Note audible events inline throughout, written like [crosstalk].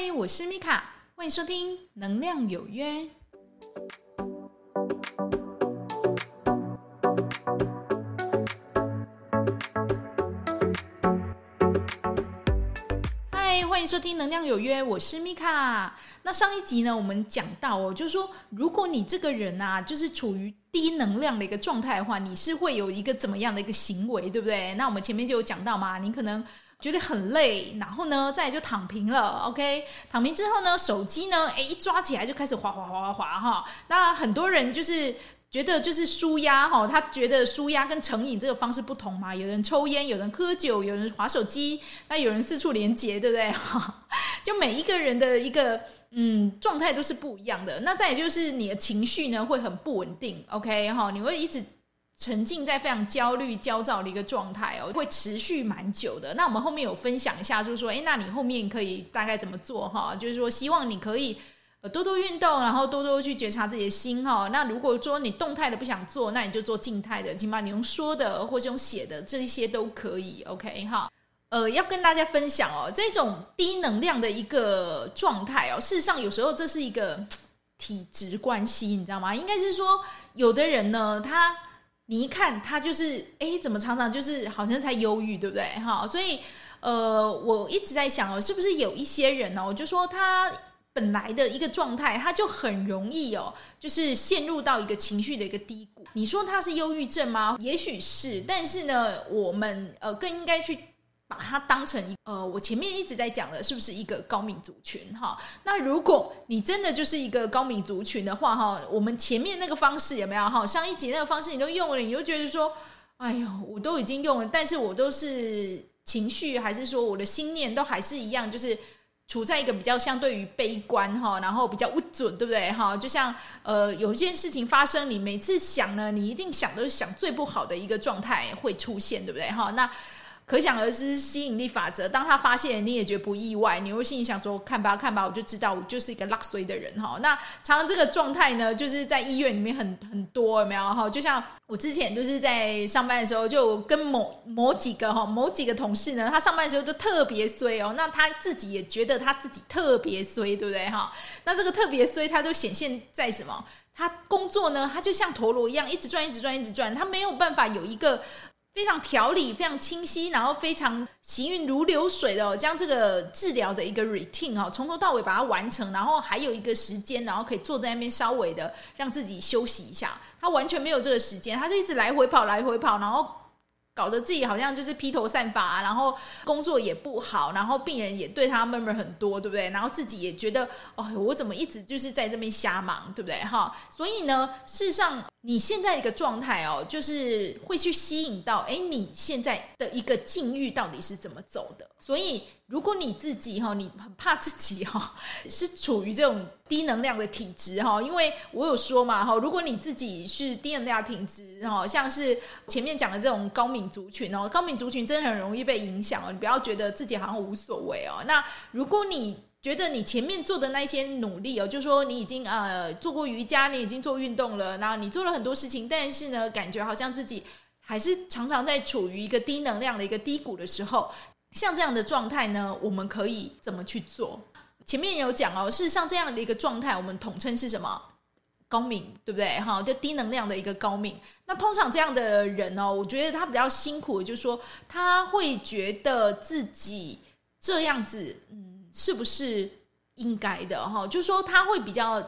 嗨，我是米卡，欢迎收听《能量有约》。嗨，欢迎收听《能量有约》，我是米卡。那上一集呢，我们讲到哦，就是说，如果你这个人啊，就是处于低能量的一个状态的话，你是会有一个怎么样的一个行为，对不对？那我们前面就有讲到嘛，你可能。觉得很累，然后呢，再就躺平了。OK，躺平之后呢，手机呢，哎，一抓起来就开始滑滑滑滑滑哈。那很多人就是觉得就是舒压哈，他觉得舒压跟成瘾这个方式不同嘛。有人抽烟，有人喝酒，有人滑手机，那有人四处连接，对不对？哈，[laughs] 就每一个人的一个嗯状态都是不一样的。那再也就是你的情绪呢会很不稳定。OK 哈，你会一直。沉浸在非常焦虑、焦躁的一个状态哦，会持续蛮久的。那我们后面有分享一下，就是说，诶，那你后面可以大概怎么做哈？就是说，希望你可以多多运动，然后多多去觉察自己的心哈。那如果说你动态的不想做，那你就做静态的，起码你用说的或是用写的，这些都可以。OK 哈，呃，要跟大家分享哦，这种低能量的一个状态哦，事实上有时候这是一个体质关系，你知道吗？应该是说，有的人呢，他。你一看他就是，哎，怎么常常就是好像在忧郁，对不对？哈，所以，呃，我一直在想哦，是不是有一些人呢？我就说他本来的一个状态，他就很容易哦，就是陷入到一个情绪的一个低谷。你说他是忧郁症吗？也许是，但是呢，我们呃更应该去。把它当成一呃，我前面一直在讲的，是不是一个高敏族群哈？那如果你真的就是一个高敏族群的话哈，我们前面那个方式有没有哈？上一集那个方式你都用了，你就觉得说，哎呦，我都已经用了，但是我都是情绪还是说我的心念都还是一样，就是处在一个比较相对于悲观哈，然后比较不准，对不对哈？就像呃，有一件事情发生，你每次想呢，你一定想都是想最不好的一个状态会出现，对不对哈？那。可想而知，吸引力法则。当他发现，你也觉得不意外，你会心里想说：“看吧，看吧，我就知道，我就是一个落衰的人哈。”那常常这个状态呢，就是在医院里面很很多，有没有 [laughs] 哈？就像我之前就是在上班的时候，就跟某某几个哈某几个同事呢，他上班的时候就特别衰哦。那他自己也觉得他自己特别衰，对不对哈？那这个特别衰，他都显现在什么？他工作呢，他就像陀螺一样，一直转，一直转，一直转，他没有办法有一个。非常条理，非常清晰，然后非常行云如流水的将这个治疗的一个 routine 哈，从头到尾把它完成，然后还有一个时间，然后可以坐在那边稍微的让自己休息一下。他完全没有这个时间，他就一直来回跑，来回跑，然后。搞得自己好像就是披头散发，然后工作也不好，然后病人也对他 murmur 很多，对不对？然后自己也觉得，哦，我怎么一直就是在这边瞎忙，对不对？哈，所以呢，事实上你现在一个状态哦，就是会去吸引到，哎，你现在的一个境遇到底是怎么走的？所以。如果你自己哈，你很怕自己哈，是处于这种低能量的体质哈，因为我有说嘛哈，如果你自己是低能量体质哈，像是前面讲的这种高敏族群哦，高敏族群真的很容易被影响哦，你不要觉得自己好像无所谓哦。那如果你觉得你前面做的那些努力哦，就说你已经呃做过瑜伽，你已经做运动了，然后你做了很多事情，但是呢，感觉好像自己还是常常在处于一个低能量的一个低谷的时候。像这样的状态呢，我们可以怎么去做？前面有讲哦，是像这样的一个状态，我们统称是什么？高敏，对不对？哈，就低能量的一个高敏。那通常这样的人哦，我觉得他比较辛苦，就是说他会觉得自己这样子，嗯，是不是应该的？哈，就是说他会比较。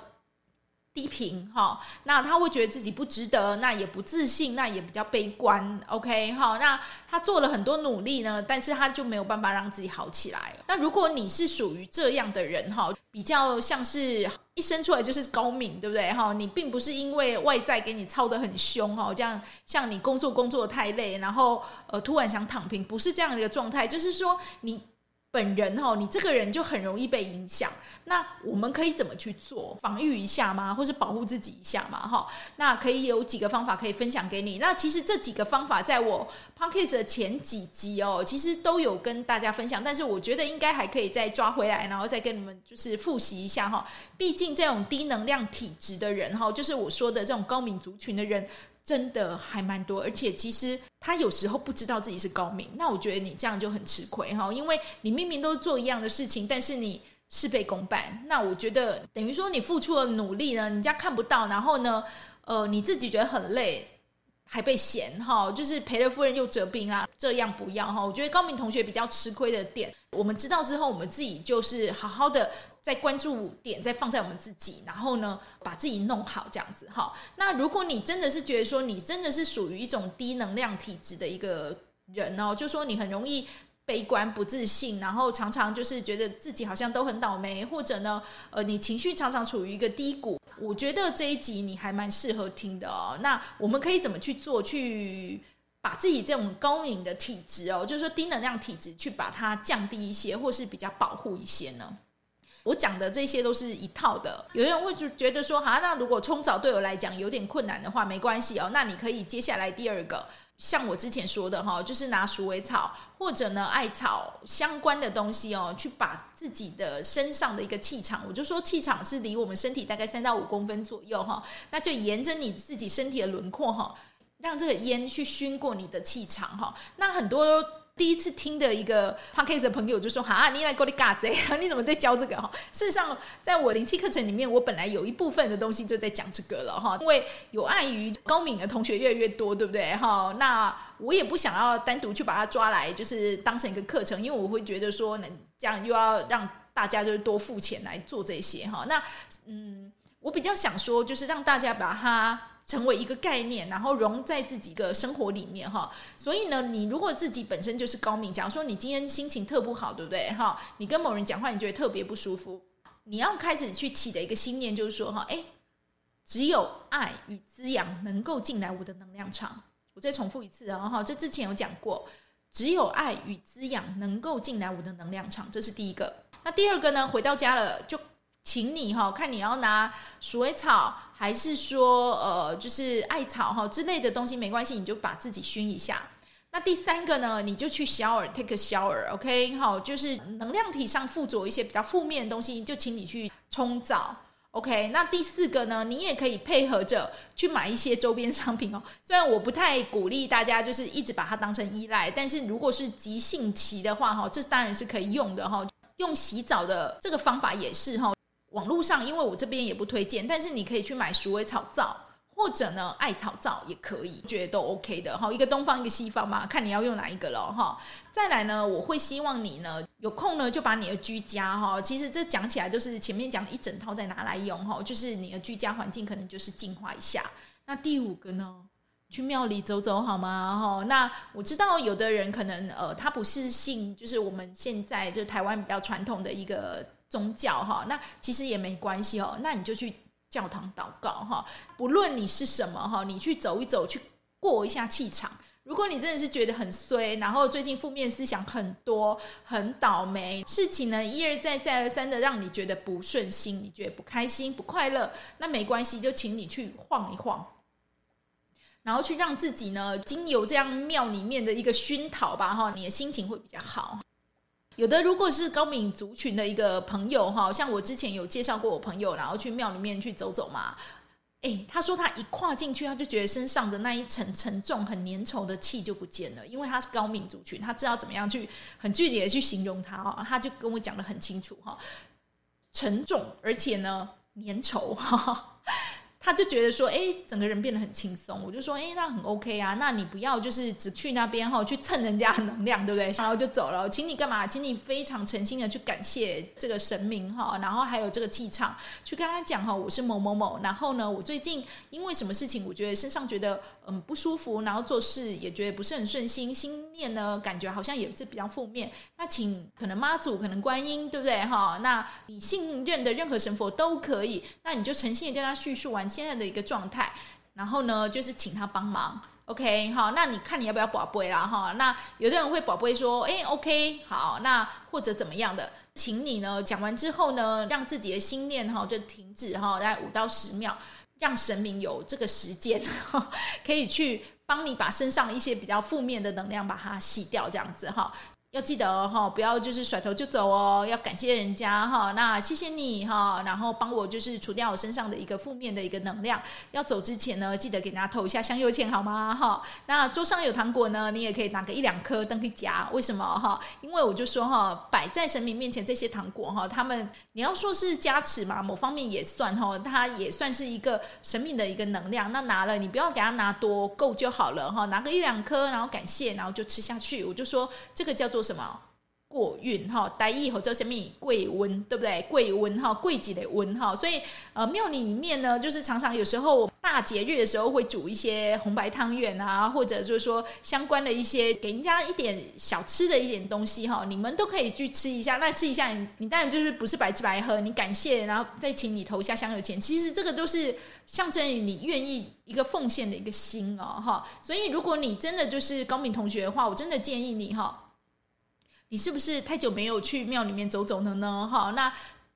批评哈，那他会觉得自己不值得，那也不自信，那也比较悲观。OK 哈，那他做了很多努力呢，但是他就没有办法让自己好起来。那如果你是属于这样的人哈，比较像是一生出来就是高敏，对不对哈？你并不是因为外在给你操得很凶哈，这样像你工作工作太累，然后呃突然想躺平，不是这样的一个状态，就是说你。本人哈，你这个人就很容易被影响。那我们可以怎么去做？防御一下吗？或是保护自己一下吗？哈，那可以有几个方法可以分享给你。那其实这几个方法在我 Podcast 的前几集哦，其实都有跟大家分享。但是我觉得应该还可以再抓回来，然后再跟你们就是复习一下哈。毕竟这种低能量体质的人哈，就是我说的这种高敏族群的人。真的还蛮多，而且其实他有时候不知道自己是高明，那我觉得你这样就很吃亏哈，因为你明明都做一样的事情，但是你事倍功半。那我觉得等于说你付出了努力呢，人家看不到，然后呢，呃，你自己觉得很累。还被嫌哈，就是赔了夫人又折兵啊，这样不要哈。我觉得高明同学比较吃亏的点，我们知道之后，我们自己就是好好的在关注点再放在我们自己，然后呢，把自己弄好这样子哈。那如果你真的是觉得说你真的是属于一种低能量体质的一个人哦，就说你很容易。悲观不自信，然后常常就是觉得自己好像都很倒霉，或者呢，呃，你情绪常常处于一个低谷。我觉得这一集你还蛮适合听的哦。那我们可以怎么去做，去把自己这种高敏的体质哦，就是说低能量体质，去把它降低一些，或是比较保护一些呢？我讲的这些都是一套的。有人会觉得说，哈，那如果冲澡对我来讲有点困难的话，没关系哦。那你可以接下来第二个。像我之前说的哈，就是拿鼠尾草或者呢艾草相关的东西哦，去把自己的身上的一个气场，我就说气场是离我们身体大概三到五公分左右哈，那就沿着你自己身体的轮廓哈，让这个烟去熏过你的气场哈，那很多。第一次听的一个 podcast 的朋友就说：“哈，你来给我的嘎子，[laughs] 你怎么在教这个？哈，事实上，在我灵气课程里面，我本来有一部分的东西就在讲这个了哈。因为有碍于高敏的同学越来越多，对不对？哈，那我也不想要单独去把它抓来，就是当成一个课程，因为我会觉得说，能这样又要让大家就是多付钱来做这些哈。那嗯，我比较想说，就是让大家把它。成为一个概念，然后融在自己的生活里面哈。所以呢，你如果自己本身就是高敏，假如说你今天心情特不好，对不对哈？你跟某人讲话，你觉得特别不舒服，你要开始去起的一个信念就是说哈，诶，只有爱与滋养能够进来我的能量场。我再重复一次啊哈，这之前有讲过，只有爱与滋养能够进来我的能量场，这是第一个。那第二个呢？回到家了就。请你哈，看你要拿鼠尾草，还是说呃，就是艾草哈之类的东西，没关系，你就把自己熏一下。那第三个呢，你就去 shower，take a shower，OK，好，就是能量体上附着一些比较负面的东西，就请你去冲澡，OK。那第四个呢，你也可以配合着去买一些周边商品哦。[laughs] 虽然我不太鼓励大家就是一直把它当成依赖，但是如果是急性期的话哈，这当然是可以用的哈。用洗澡的这个方法也是哈。网络上，因为我这边也不推荐，但是你可以去买鼠尾草皂，或者呢艾草皂也可以，觉得都 OK 的哈。一个东方，一个西方嘛，看你要用哪一个了哈。再来呢，我会希望你呢有空呢就把你的居家哈，其实这讲起来都是前面讲一整套再拿来用哈，就是你的居家环境可能就是净化一下。那第五个呢，去庙里走走好吗？哈，那我知道有的人可能呃他不是信，就是我们现在就台湾比较传统的一个。宗教哈，那其实也没关系哦。那你就去教堂祷告哈，不论你是什么哈，你去走一走，去过一下气场。如果你真的是觉得很衰，然后最近负面思想很多，很倒霉，事情呢一而再再而三的让你觉得不顺心，你觉得不开心、不快乐，那没关系，就请你去晃一晃，然后去让自己呢经由这样庙里面的一个熏陶吧哈，你的心情会比较好。有的如果是高敏族群的一个朋友哈，像我之前有介绍过我朋友，然后去庙里面去走走嘛，诶，他说他一跨进去，他就觉得身上的那一层沉重、很粘稠的气就不见了，因为他是高敏族群，他知道怎么样去很具体的去形容他哦，他就跟我讲的很清楚哈，沉重而且呢粘稠哈。他就觉得说，哎，整个人变得很轻松。我就说，哎，那很 OK 啊。那你不要就是只去那边哈，去蹭人家的能量，对不对？然后就走了。请你干嘛？请你非常诚心的去感谢这个神明哈，然后还有这个气场，去跟他讲哈，我是某某某。然后呢，我最近因为什么事情，我觉得身上觉得嗯不舒服，然后做事也觉得不是很顺心，心面呢感觉好像也是比较负面。那请可能妈祖，可能观音，对不对哈？那你信任的任何神佛都可以。那你就诚心的跟他叙述完。现在的一个状态，然后呢，就是请他帮忙，OK，好，那你看你要不要宝贝啦哈？那有的人会宝贝说，哎，OK，好，那或者怎么样的，请你呢讲完之后呢，让自己的心念哈就停止哈，大概五到十秒，让神明有这个时间，[laughs] 可以去帮你把身上一些比较负面的能量把它洗掉，这样子哈。要记得哈，不要就是甩头就走哦，要感谢人家哈。那谢谢你哈，然后帮我就是除掉我身上的一个负面的一个能量。要走之前呢，记得给大家投一下香油钱好吗？哈，那桌上有糖果呢，你也可以拿个一两颗当去夹。为什么哈？因为我就说哈，摆在神明面前这些糖果哈，他们你要说是加持嘛，某方面也算哈，它也算是一个神明的一个能量。那拿了你不要给他拿多，够就好了哈，拿个一两颗，然后感谢，然后就吃下去。我就说这个叫做。什么过运哈？大意或者什么贵温，对不对？贵温哈，贵几的温哈。所以呃，庙里里面呢，就是常常有时候大节日的时候会煮一些红白汤圆啊，或者就是说相关的一些给人家一点小吃的一点东西哈，你们都可以去吃一下。那吃一下，你你当然就是不是白吃白喝，你感谢，然后再请你投下香油钱。其实这个都是象征于你愿意一个奉献的一个心哦哈。所以如果你真的就是高敏同学的话，我真的建议你哈。你是不是太久没有去庙里面走走了呢？哈，那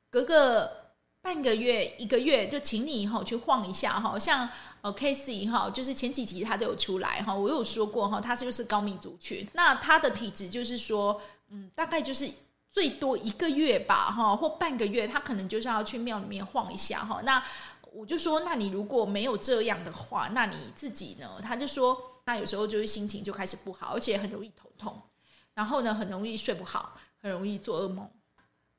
隔个半个月、一个月，就请你哈去晃一下哈。像呃 Casey 哈，就是前几集他都有出来哈，我有说过哈，他是不是高敏族群？那他的体质就是说，嗯，大概就是最多一个月吧，哈，或半个月，他可能就是要去庙里面晃一下哈。那我就说，那你如果没有这样的话，那你自己呢？他就说，他有时候就是心情就开始不好，而且很容易头痛。然后呢，很容易睡不好，很容易做噩梦。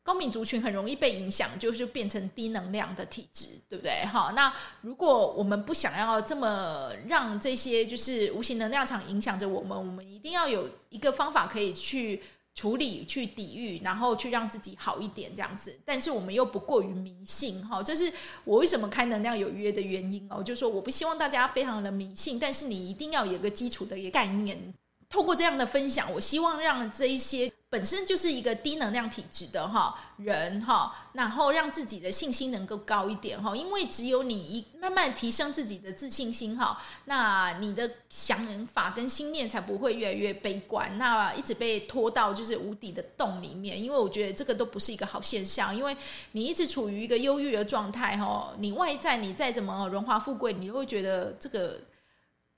高敏族群很容易被影响，就是变成低能量的体质，对不对？哈，那如果我们不想要这么让这些就是无形能量场影响着我们，我们一定要有一个方法可以去处理、去抵御，然后去让自己好一点，这样子。但是我们又不过于迷信，哈，这是我为什么开能量有约的原因哦。就是说我不希望大家非常的迷信，但是你一定要有个基础的一个概念。透过这样的分享，我希望让这一些本身就是一个低能量体质的哈人哈，然后让自己的信心能够高一点哈，因为只有你一慢慢提升自己的自信心哈，那你的想法跟心念才不会越来越悲观，那一直被拖到就是无底的洞里面。因为我觉得这个都不是一个好现象，因为你一直处于一个忧郁的状态哈，你外在你再怎么荣华富贵，你都会觉得这个。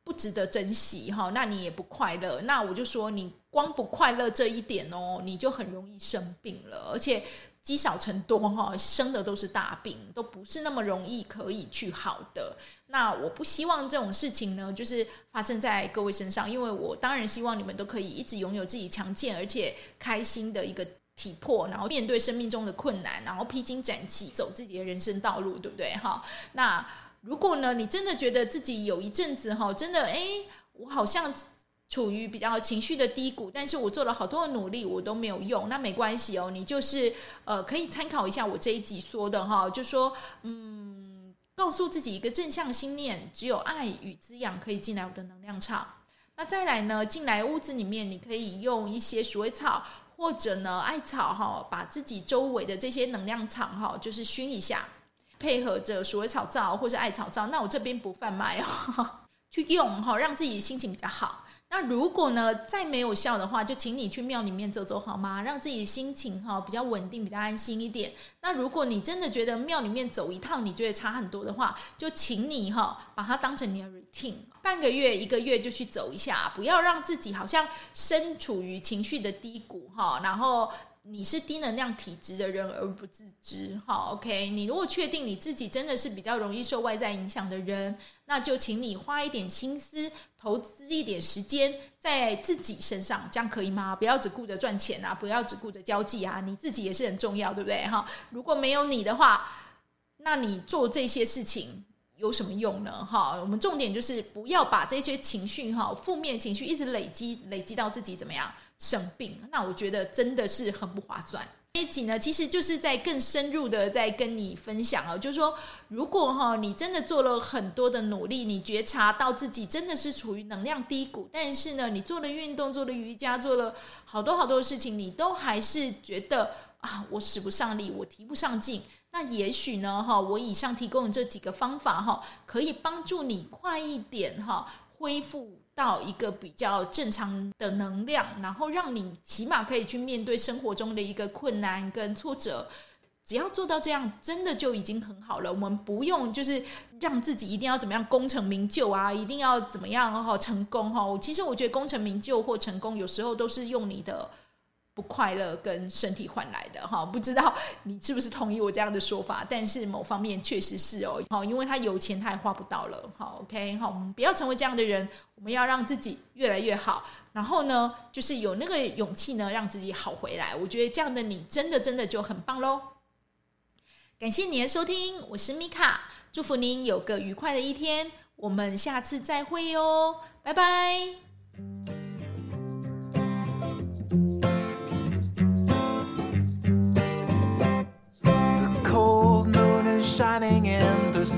不值得珍惜哈，那你也不快乐。那我就说，你光不快乐这一点哦，你就很容易生病了，而且积少成多哈，生的都是大病，都不是那么容易可以去好的。那我不希望这种事情呢，就是发生在各位身上，因为我当然希望你们都可以一直拥有自己强健而且开心的一个体魄，然后面对生命中的困难，然后披荆斩棘走自己的人生道路，对不对哈？那。如果呢，你真的觉得自己有一阵子哈，真的哎，我好像处于比较情绪的低谷，但是我做了好多的努力，我都没有用，那没关系哦，你就是呃，可以参考一下我这一集说的哈，就说嗯，告诉自己一个正向心念，只有爱与滋养可以进来我的能量场。那再来呢，进来屋子里面，你可以用一些鼠尾草或者呢艾草哈，把自己周围的这些能量场哈，就是熏一下。配合着鼠尾草皂或者艾草皂，那我这边不贩卖哦，[laughs] 去用哈，让自己心情比较好。那如果呢再没有效的话，就请你去庙里面走走好吗？让自己心情哈比较稳定，比较安心一点。那如果你真的觉得庙里面走一趟你觉得差很多的话，就请你哈把它当成你的 routine，半个月一个月就去走一下，不要让自己好像身处于情绪的低谷哈，然后。你是低能量体质的人而不自知，好，OK。你如果确定你自己真的是比较容易受外在影响的人，那就请你花一点心思，投资一点时间在自己身上，这样可以吗？不要只顾着赚钱啊，不要只顾着交际啊，你自己也是很重要，对不对？哈，如果没有你的话，那你做这些事情有什么用呢？哈，我们重点就是不要把这些情绪哈，负面情绪一直累积，累积到自己怎么样？生病，那我觉得真的是很不划算。这一集呢，其实就是在更深入的在跟你分享哦，就是说，如果哈你真的做了很多的努力，你觉察到自己真的是处于能量低谷，但是呢，你做了运动，做了瑜伽，做了好多好多的事情，你都还是觉得啊，我使不上力，我提不上劲。那也许呢，哈，我以上提供的这几个方法哈，可以帮助你快一点哈恢复。到一个比较正常的能量，然后让你起码可以去面对生活中的一个困难跟挫折。只要做到这样，真的就已经很好了。我们不用就是让自己一定要怎么样功成名就啊，一定要怎么样哈成功哈。其实我觉得功成名就或成功，有时候都是用你的不快乐跟身体换来的哈，不知道你是不是同意我这样的说法？但是某方面确实是哦，好，因为他有钱他也花不到了，好，OK，好，我们不要成为这样的人，我们要让自己越来越好，然后呢，就是有那个勇气呢，让自己好回来。我觉得这样的你真的真的就很棒喽。感谢你的收听，我是米卡，祝福您有个愉快的一天，我们下次再会哟，拜拜。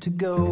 to go.